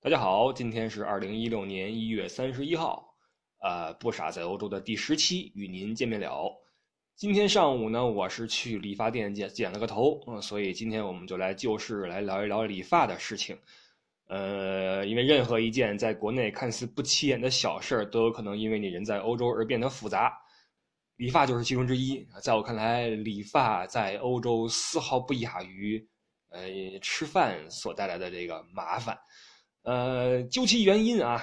大家好，今天是二零一六年一月三十一号，呃，不傻在欧洲的第十期与您见面了。今天上午呢，我是去理发店剪剪了个头，嗯，所以今天我们就来就事来聊一聊理发的事情。呃，因为任何一件在国内看似不起眼的小事儿，都有可能因为你人在欧洲而变得复杂。理发就是其中之一。在我看来，理发在欧洲丝毫不亚于呃吃饭所带来的这个麻烦。呃，究其原因啊，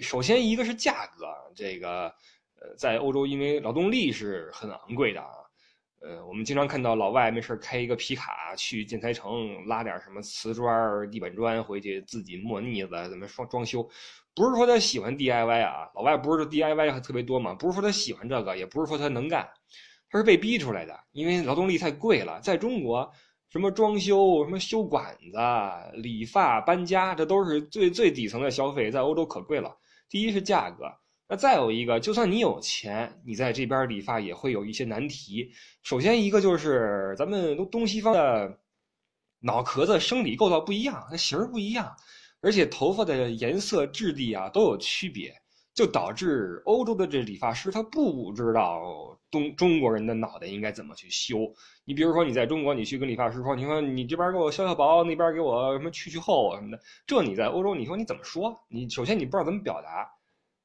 首先一个是价格，这个呃，在欧洲因为劳动力是很昂贵的啊，呃，我们经常看到老外没事开一个皮卡去建材城拉点什么瓷砖、地板砖回去自己磨腻子怎么装装修，不是说他喜欢 DIY 啊，老外不是说 DIY 还特别多嘛，不是说他喜欢这个，也不是说他能干，他是被逼出来的，因为劳动力太贵了，在中国。什么装修、什么修管子、理发、搬家，这都是最最底层的消费，在欧洲可贵了。第一是价格，那再有一个，就算你有钱，你在这边理发也会有一些难题。首先一个就是咱们东东西方的脑壳子生理构造不一样，它型儿不一样，而且头发的颜色、质地啊都有区别。就导致欧洲的这理发师他不知道东中国人的脑袋应该怎么去修。你比如说你在中国，你去跟理发师说，你说你这边给我削削薄，那边给我什么去去厚什么的，这你在欧洲你说你怎么说？你首先你不知道怎么表达，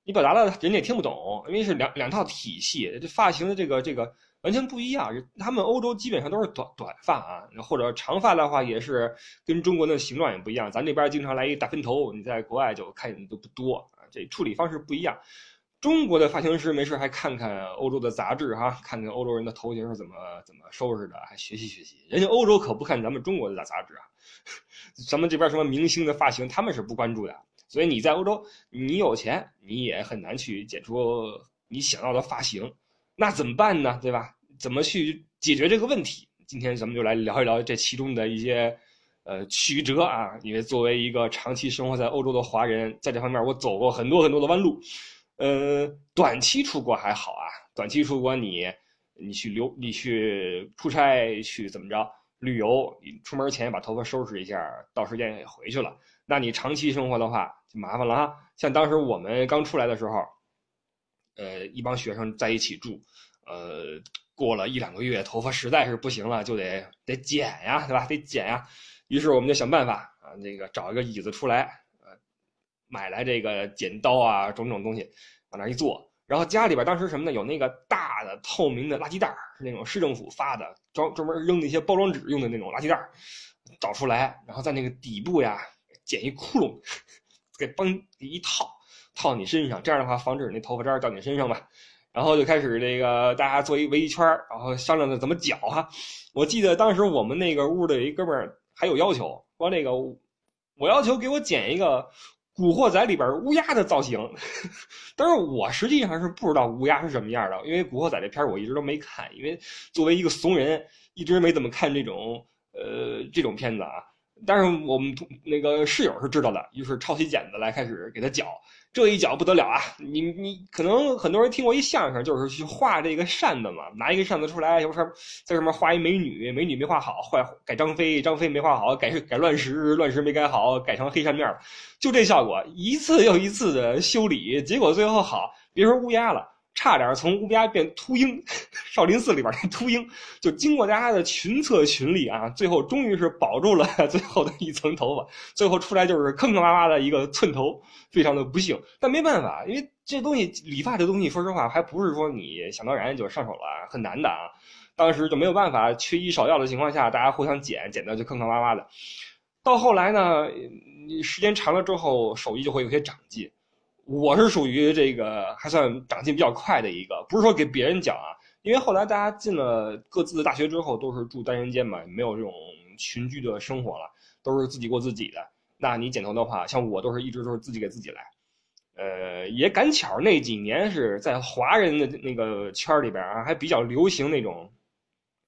你表达了人家也听不懂，因为是两两套体系，这发型的这个这个完全不一样。他们欧洲基本上都是短短发啊，或者长发的话也是跟中国的形状也不一样。咱这边经常来一大分头，你在国外就看见的都不多。这处理方式不一样，中国的发型师没事还看看欧洲的杂志哈，看看欧洲人的头型是怎么怎么收拾的，还学习学习。人家欧洲可不看咱们中国的杂志啊，咱们这边什么明星的发型他们是不关注的。所以你在欧洲，你有钱你也很难去剪出你想要的发型，那怎么办呢？对吧？怎么去解决这个问题？今天咱们就来聊一聊这其中的一些。呃，曲折啊！因为作为一个长期生活在欧洲的华人，在这方面我走过很多很多的弯路。呃，短期出国还好啊，短期出国你你去留你去出差去怎么着旅游，你出门前把头发收拾一下，到时间也回去了。那你长期生活的话就麻烦了哈。像当时我们刚出来的时候，呃，一帮学生在一起住，呃，过了一两个月，头发实在是不行了，就得得剪呀，对吧？得剪呀。于是我们就想办法啊，那个找一个椅子出来，呃，买来这个剪刀啊，种种东西，往那一坐。然后家里边当时什么呢？有那个大的透明的垃圾袋是那种市政府发的，专专门扔那些包装纸用的那种垃圾袋找出来，然后在那个底部呀剪一窟窿，给帮一套套你身上，这样的话防止那头发渣掉你身上吧。然后就开始这个大家坐一围一圈然后商量着怎么绞哈。我记得当时我们那个屋的一哥们儿。还有要求，说那个我要求给我剪一个《古惑仔》里边乌鸦的造型，但是我实际上是不知道乌鸦是什么样的，因为《古惑仔》这片我一直都没看，因为作为一个怂人，一直没怎么看这种呃这种片子啊。但是我们那个室友是知道的，于是抄起剪子来开始给他剪。这一脚不得了啊！你你可能很多人听过一相声，就是去画这个扇子嘛，拿一个扇子出来，有什在上面画一美女，美女没画好，画改张飞，张飞没画好，改改乱石，乱石没改好，改成黑扇面就这效果，一次又一次的修理，结果最后好，别说乌鸦了。差点从乌鸦变秃鹰，少林寺里边那秃鹰，就经过大家的群策群力啊，最后终于是保住了 最后的一层头发，最后出来就是坑坑洼洼的一个寸头，非常的不幸。但没办法，因为这东西理发这东西，说实话还不是说你想当然就上手了，很难的啊。当时就没有办法，缺医少药的情况下，大家互相剪，剪的就坑坑洼洼的。到后来呢，你时间长了之后，手艺就会有些长进。我是属于这个还算长进比较快的一个，不是说给别人讲啊，因为后来大家进了各自的大学之后，都是住单人间嘛，没有这种群居的生活了，都是自己过自己的。那你剪头的话，像我都是一直都是自己给自己来，呃，也赶巧那几年是在华人的那个圈里边啊，还比较流行那种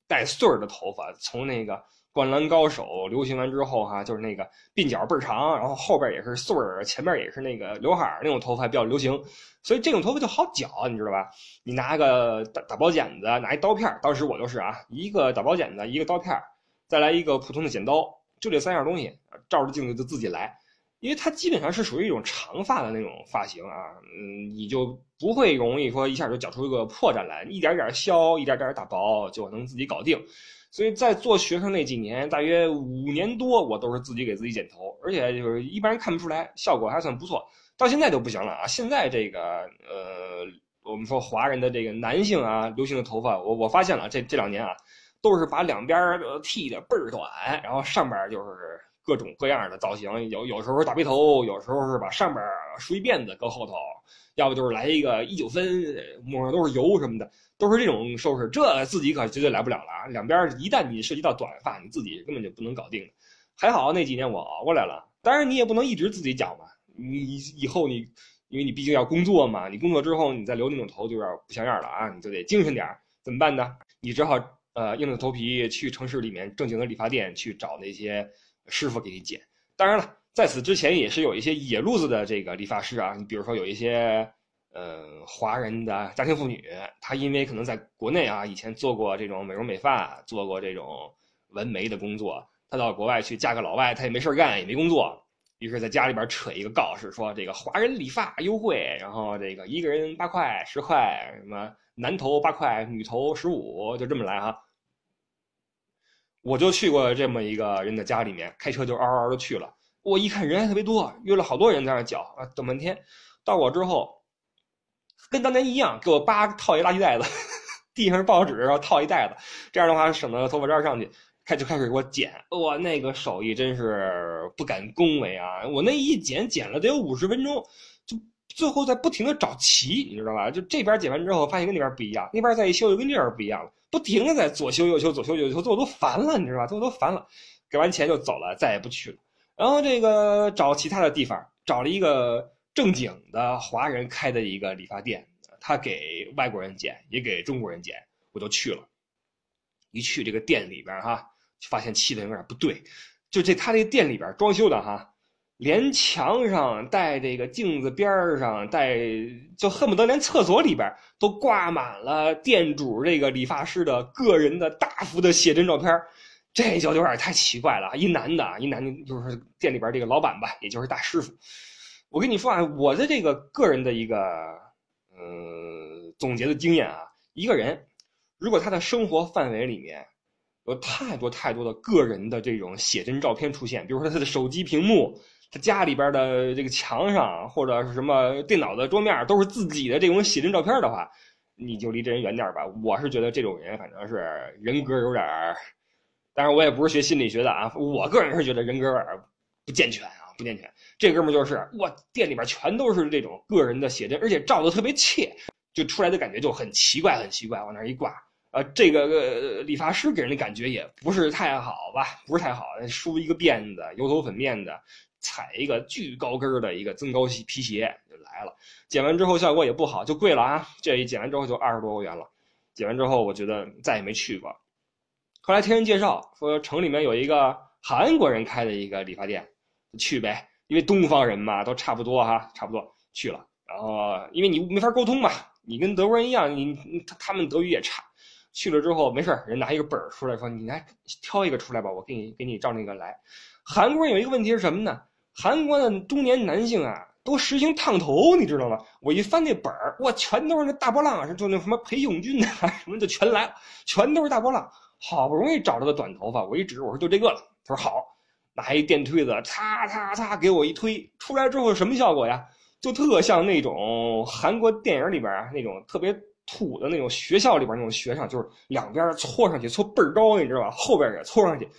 带穗儿的头发，从那个。灌篮高手流行完之后，哈，就是那个鬓角倍儿长，然后后边也是穗儿，前面也是那个刘海儿那种头发比较流行，所以这种头发就好绞，你知道吧？你拿个打打包剪子，拿一刀片当时我就是啊，一个打包剪子，一个刀片再来一个普通的剪刀，就这三样东西，照着镜子就自己来。因为它基本上是属于一种长发的那种发型啊，嗯，你就不会容易说一下就绞出一个破绽来，一点点削，一点点打薄就能自己搞定。所以在做学生那几年，大约五年多，我都是自己给自己剪头，而且就是一般人看不出来，效果还算不错。到现在就不行了啊！现在这个呃，我们说华人的这个男性啊，流行的头发，我我发现了这这两年啊，都是把两边剃的倍儿短，然后上边就是。各种各样的造型，有有时候大背头，有时候是把上边梳一辫子搁后头，要不就是来一个一九分，抹上都是油什么的，都是这种收拾。这自己可绝对来不了了啊！两边一旦你涉及到短发，你自己根本就不能搞定。还好那几年我熬过来了，当然你也不能一直自己剪嘛。你以后你，因为你毕竟要工作嘛，你工作之后你再留那种头就有点不像样了啊！你就得精神点怎么办呢？你只好呃硬着头皮去城市里面正经的理发店去找那些。师傅给你剪，当然了，在此之前也是有一些野路子的这个理发师啊，你比如说有一些，呃，华人的家庭妇女，她因为可能在国内啊以前做过这种美容美发，做过这种纹眉的工作，她到国外去嫁个老外，她也没事干，也没工作，于是在家里边扯一个告示，说这个华人理发优惠，然后这个一个人八块、十块，什么男头八块，女头十五，就这么来哈。我就去过这么一个人的家里面，开车就嗷嗷的去了。我一看人还特别多，约了好多人在那搅啊，等半天。到我之后，跟当年一样，给我扒套一垃圾袋子，地上是报纸，然后套一袋子。这样的话省得头发渣上去，开就开始给我剪。哇，那个手艺真是不敢恭维啊！我那一剪剪了得有五十分钟，最后在不停的找齐，你知道吧？就这边剪完之后，发现跟那边不一样，那边再一修又跟这边不一样了。不停的在左修右修，左修右修，最后都烦了，你知道吧？最后都烦了，给完钱就走了，再也不去了。然后这个找其他的地方，找了一个正经的华人开的一个理发店，他给外国人剪，也给中国人剪，我就去了。一去这个店里边哈，就发现气氛有点不对，就这他这个店里边装修的哈。连墙上带这个镜子边上带，就恨不得连厕所里边都挂满了店主这个理发师的个人的大幅的写真照片这就有点太奇怪了。一男的，一男的就是店里边这个老板吧，也就是大师傅。我跟你说啊，我的这个个人的一个呃总结的经验啊，一个人如果他的生活范围里面有太多太多的个人的这种写真照片出现，比如说他的手机屏幕。他家里边的这个墙上或者是什么电脑的桌面都是自己的这种写真照片的话，你就离这人远点吧。我是觉得这种人反正是人格有点儿，当然我也不是学心理学的啊，我个人是觉得人格有点不健全啊，不健全。这哥们就是我店里边全都是这种个人的写真，而且照的特别切，就出来的感觉就很奇怪，很奇怪。往那一挂，呃，这个理发师给人的感觉也不是太好吧，不是太好，梳一个辫子，油头粉面的。踩一个巨高跟的一个增高皮皮鞋就来了，剪完之后效果也不好，就贵了啊！这一剪完之后就二十多欧元了。剪完之后，我觉得再也没去过。后来听人介绍说，城里面有一个韩国人开的一个理发店，去呗，因为东方人嘛，都差不多哈，差不多去了。然后因为你没法沟通嘛，你跟德国人一样，你他他们德语也差。去了之后没事人拿一个本儿出来说，你来挑一个出来吧，我给你给你照那个来。韩国人有一个问题是什么呢？韩国的中年男性啊，都实行烫头，你知道吗？我一翻那本儿，哇，全都是那大波浪，是就那什么裴勇俊啊，什么就全来了，全都是大波浪。好不容易找着个短头发，我一指，我说就这个了。他说好，拿一电推子，擦擦擦，给我一推，出来之后什么效果呀？就特像那种韩国电影里边啊，那种特别土的那种学校里边那种学生，就是两边搓上去，搓倍儿高，你知道吧？后边也搓上去。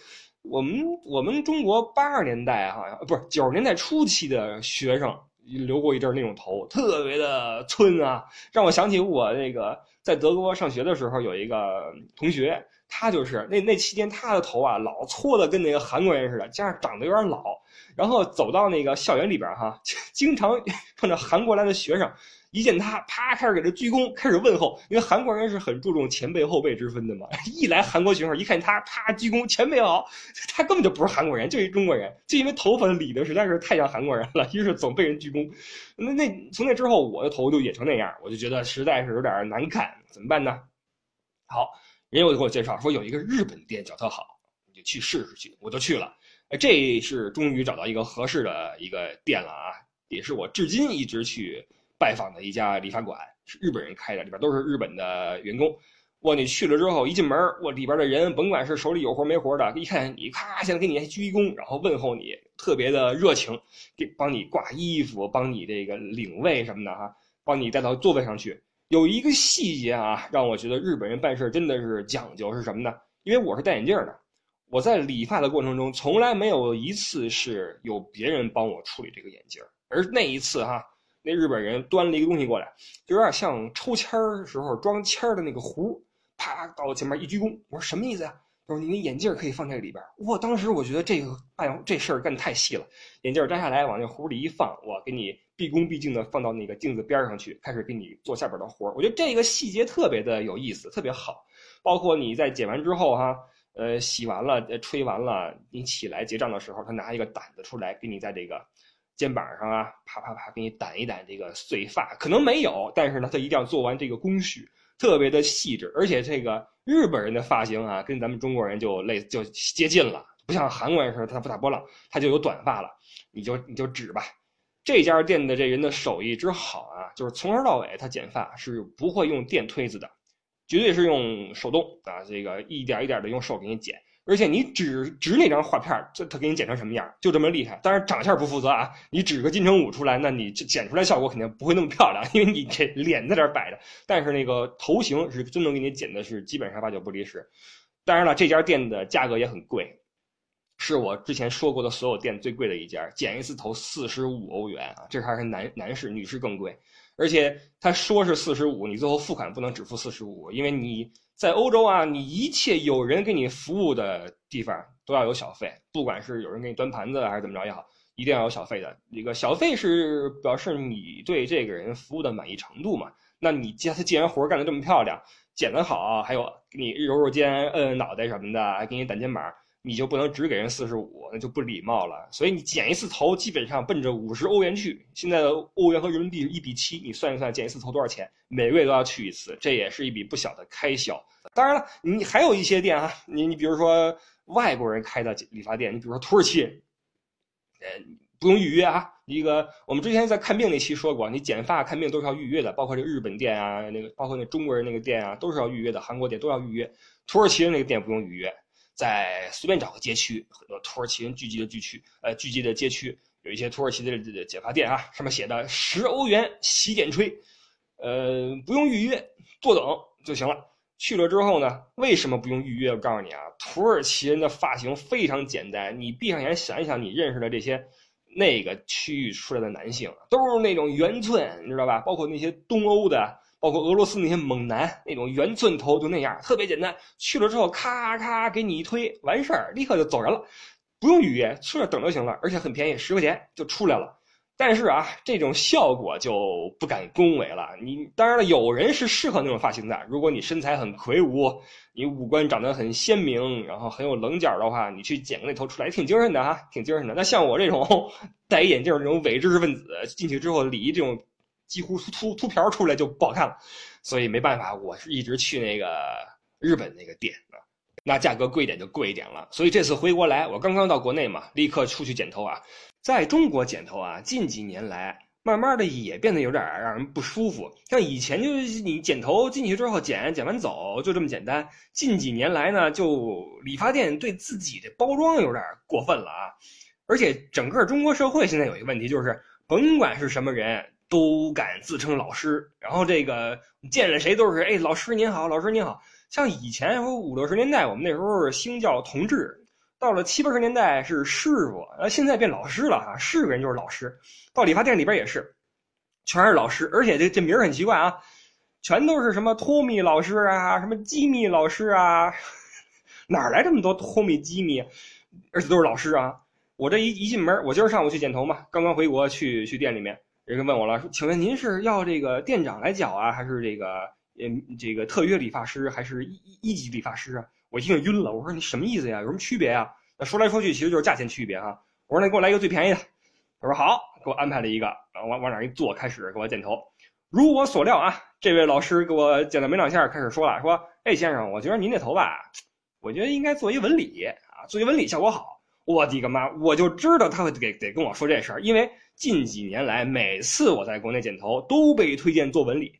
我们我们中国八十年代好像不是九十年代初期的学生留过一阵那种头，特别的村啊，让我想起我那个在德国上学的时候有一个同学，他就是那那期间他的头啊老搓的跟那个韩国人似的，加上长得有点老，然后走到那个校园里边哈，经常 碰到韩国来的学生。一见他，啪，开始给他鞠躬，开始问候。因为韩国人是很注重前辈后辈之分的嘛。一来韩国学生，一看他，啪，鞠躬，前辈好。他根本就不是韩国人，就一中国人，就因为头发理的实在是太像韩国人了，于是总被人鞠躬。那那从那之后，我的头就也成那样，我就觉得实在是有点难看，怎么办呢？好，人又给我介绍说有一个日本店叫特好，你就去试试去。我就去了，这是终于找到一个合适的一个店了啊，也是我至今一直去拜访的一家理发馆，是日本人开的，里边都是日本的员工。哇，你去了之后一进门，哇，里边的人甭管是手里有活没活的，一看你咔，先给你鞠一躬，然后问候你，特别的热情，给帮你挂衣服，帮你这个领位什么的哈，帮你带到座位上去。有一个细节啊，让我觉得日本人办事真的是讲究，是什么呢？因为我是戴眼镜的，我在理发的过程中从来没有一次是有别人帮我处理这个眼镜，而那一次哈，那日本人端了一个东西过来，就有点像抽签儿时候装签儿的那个壶，啪到我前面一鞠躬，我说什么意思呀？他说你那眼镜可以放这里边。哇，当时我觉得这个办这事儿干太细了，眼镜摘下来往那壶里一放，我给你。毕恭毕敬的放到那个镜子边上去，开始给你做下边的活儿。我觉得这个细节特别的有意思，特别好。包括你在剪完之后，哈，呃，洗完了，吹完了，你起来结账的时候，他拿一个掸子出来，给你在这个肩膀上啊，啪啪啪，给你掸一掸这个碎发。可能没有，但是呢，他一定要做完这个工序，特别的细致。而且这个日本人的发型啊，跟咱们中国人就类就接近了，不像韩国人似的，他不打波浪，他就有短发了，你就你就指吧。这家店的这人的手艺之好啊，就是从头到尾他剪发是不会用电推子的，绝对是用手动啊，这个一点一点的用手给你剪，而且你指指那张画片，这他给你剪成什么样，就这么厉害。当然长相不负责啊，你指个金城武出来，那你剪出来效果肯定不会那么漂亮，因为你这脸在这摆着。但是那个头型是真能给你剪的是基本上八九不离十。当然了，这家店的价格也很贵。是我之前说过的所有店最贵的一家，剪一次头四十五欧元啊，这还是男男士，女士更贵。而且他说是四十五，你最后付款不能只付四十五，因为你在欧洲啊，你一切有人给你服务的地方都要有小费，不管是有人给你端盘子还是怎么着也好，一定要有小费的。这个小费是表示你对这个人服务的满意程度嘛？那你既他既然活干得这么漂亮，剪得好，还有给你揉揉肩、摁摁脑袋什么的，还给你掸肩膀。你就不能只给人四十五，那就不礼貌了。所以你剪一次头，基本上奔着五十欧元去。现在的欧元和人民币一比七，你算一算，剪一次头多少钱？每个月都要去一次，这也是一笔不小的开销。当然了，你还有一些店啊，你你比如说外国人开的理发店，你比如说土耳其，呃，不用预约啊。一个我们之前在看病那期说过，你剪发看病都是要预约的，包括这日本店啊，那个包括那中国人那个店啊，都是要预约的。韩国店都要预约，土耳其人那个店不用预约。在随便找个街区，很多土耳其人聚集的聚区，呃，聚集的街区，有一些土耳其的剪发店啊，上面写的十欧元洗剪吹，呃，不用预约，坐等就行了。去了之后呢，为什么不用预约？我告诉你啊，土耳其人的发型非常简单，你闭上眼想一想，你认识的这些那个区域出来的男性，都是那种圆寸，你知道吧？包括那些东欧的。包括俄罗斯那些猛男，那种圆寸头就那样，特别简单。去了之后，咔咔给你一推，完事儿，立刻就走人了，不用预约，去那等就行了，而且很便宜，十块钱就出来了。但是啊，这种效果就不敢恭维了。你当然了，有人是适合那种发型的。如果你身材很魁梧，你五官长得很鲜明，然后很有棱角的话，你去剪个那头出来，挺精神的哈，挺精神的。那像我这种 戴眼镜这种伪知识分子，进去之后理这种。几乎秃秃瓢出来就不好看了，所以没办法，我是一直去那个日本那个店啊，那价格贵一点就贵一点了。所以这次回国来，我刚刚到国内嘛，立刻出去剪头啊。在中国剪头啊，近几年来慢慢的也变得有点让人不舒服。像以前就是你剪头进去之后剪，剪完走就这么简单。近几年来呢，就理发店对自己的包装有点过分了啊。而且整个中国社会现在有一个问题，就是甭管是什么人。都敢自称老师，然后这个见了谁都是哎，老师您好，老师您好。像以前五六十年代，我们那时候是兴叫同志，到了七八十年代是师傅，呃，现在变老师了哈，是个人就是老师。到理发店里边也是，全是老师，而且这这名儿很奇怪啊，全都是什么托米老师啊，什么吉米老师啊，哪来这么多托米吉米？而且都是老师啊。我这一一进门，我今儿上午去剪头嘛，刚刚回国去去店里面。人家问我了，说：“请问您是要这个店长来剪啊，还是这个嗯这个特约理发师，还是一一级理发师啊？”我一听晕了，我说：“你什么意思呀？有什么区别呀？”那说来说去，其实就是价钱区别哈。我说：“那给我来一个最便宜的。”他说：“好，给我安排了一个，然后往往那一坐，开始给我剪头。如我所料啊，这位老师给我剪了没两下，开始说了，说：‘哎，先生，我觉得您这头吧，我觉得应该做一纹理啊，做一纹理效果好。’我的个妈！我就知道他会给得跟我说这事儿，因为近几年来每次我在国内剪头都被推荐做纹理。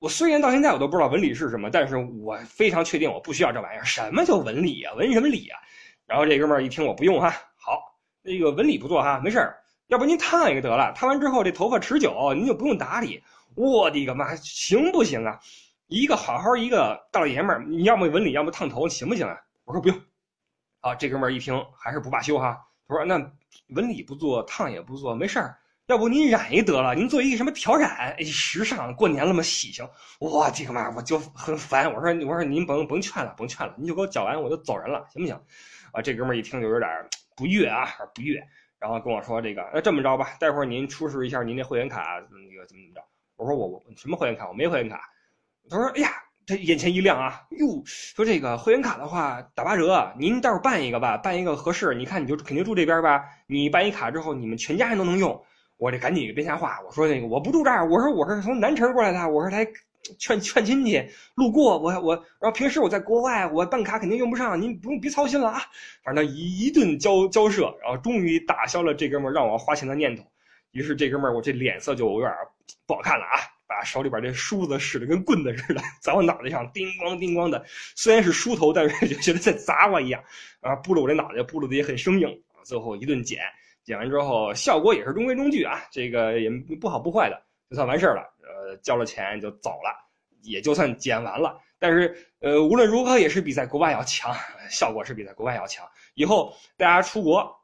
我虽然到现在我都不知道纹理是什么，但是我非常确定我不需要这玩意儿。什么叫纹理啊？纹什么理啊？然后这哥们儿一听我不用哈，好，那个纹理不做哈，没事儿，要不您烫一个得了，烫完之后这头发持久，您就不用打理。我的个妈，行不行啊？一个好好一个大老爷们儿，你要么纹理，要么烫头，行不行啊？我说不用。好，这哥们儿一听还是不罢休哈，他说那纹理不做，烫也不做，没事儿，要不您染一得了，您做一个什么挑染，哎，时尚，过年了嘛，喜庆。我的个妈，我就很烦。我说我说您甭甭劝了，甭劝了，您就给我缴完我就走人了，行不行？啊，这哥们儿一听就有点不悦啊，不悦，然后跟我说这个，那这么着吧，待会儿您出示一下您那会员卡，那个怎么怎么着？我说我我什么会员卡？我没会员卡。他说哎呀。他眼前一亮啊，哟，说这个会员卡的话打八折，您待会儿办一个吧，办一个合适。你看你就肯定住这边吧，你办一卡之后，你们全家人都能用。我这赶紧编瞎话，我说那个我不住这儿，我说我是从南城过来的，我是来劝劝亲戚，路过我我，然后平时我在国外，我办卡肯定用不上，您不用别操心了啊。反正一一顿交交涉，然后终于打消了这哥们让我花钱的念头。于是这哥们儿我这脸色就有点不好看了啊。把手里边这梳子使得跟棍子似的，在我脑袋上叮咣叮咣的。虽然是梳头，但是就觉得在砸我一样。啊，拨了我这脑袋，拨了的也很生硬。最后一顿剪，剪完之后效果也是中规中矩啊，这个也不好不坏的，就算完事儿了。呃，交了钱就走了，也就算剪完了。但是呃，无论如何也是比在国外要强，效果是比在国外要强。以后大家出国。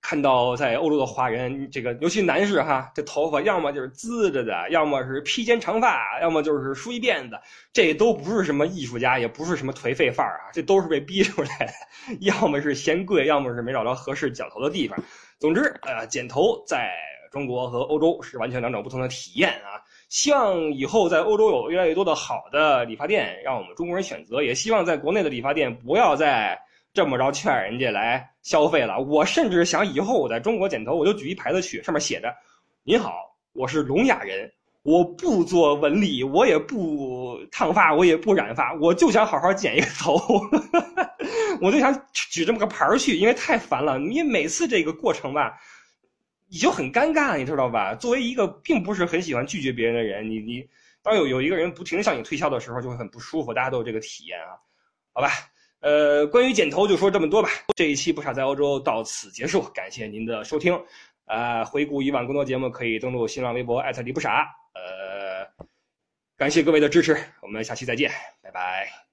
看到在欧洲的华人，这个尤其男士哈，这头发要么就是滋着的，要么是披肩长发，要么就是梳一辫子，这都不是什么艺术家，也不是什么颓废范儿啊，这都是被逼出来的。要么是嫌贵，要么是没找着合适剪头的地方。总之，呃，剪头在中国和欧洲是完全两种不同的体验啊。希望以后在欧洲有越来越多的好的理发店，让我们中国人选择。也希望在国内的理发店不要再。这么着劝人家来消费了，我甚至想以后我在中国剪头，我就举一牌子去，上面写着：“您好，我是聋哑人，我不做纹理，我也不烫发，我也不染发，我就想好好剪一个头。”我就想举这么个牌儿去，因为太烦了。你每次这个过程吧，你就很尴尬，你知道吧？作为一个并不是很喜欢拒绝别人的人，你你当有有一个人不停向你推销的时候，就会很不舒服。大家都有这个体验啊，好吧？呃，关于剪头就说这么多吧。这一期不傻在欧洲到此结束，感谢您的收听。呃，回顾以往更多节目可以登录新浪微博艾特李不傻。呃，感谢各位的支持，我们下期再见，拜拜。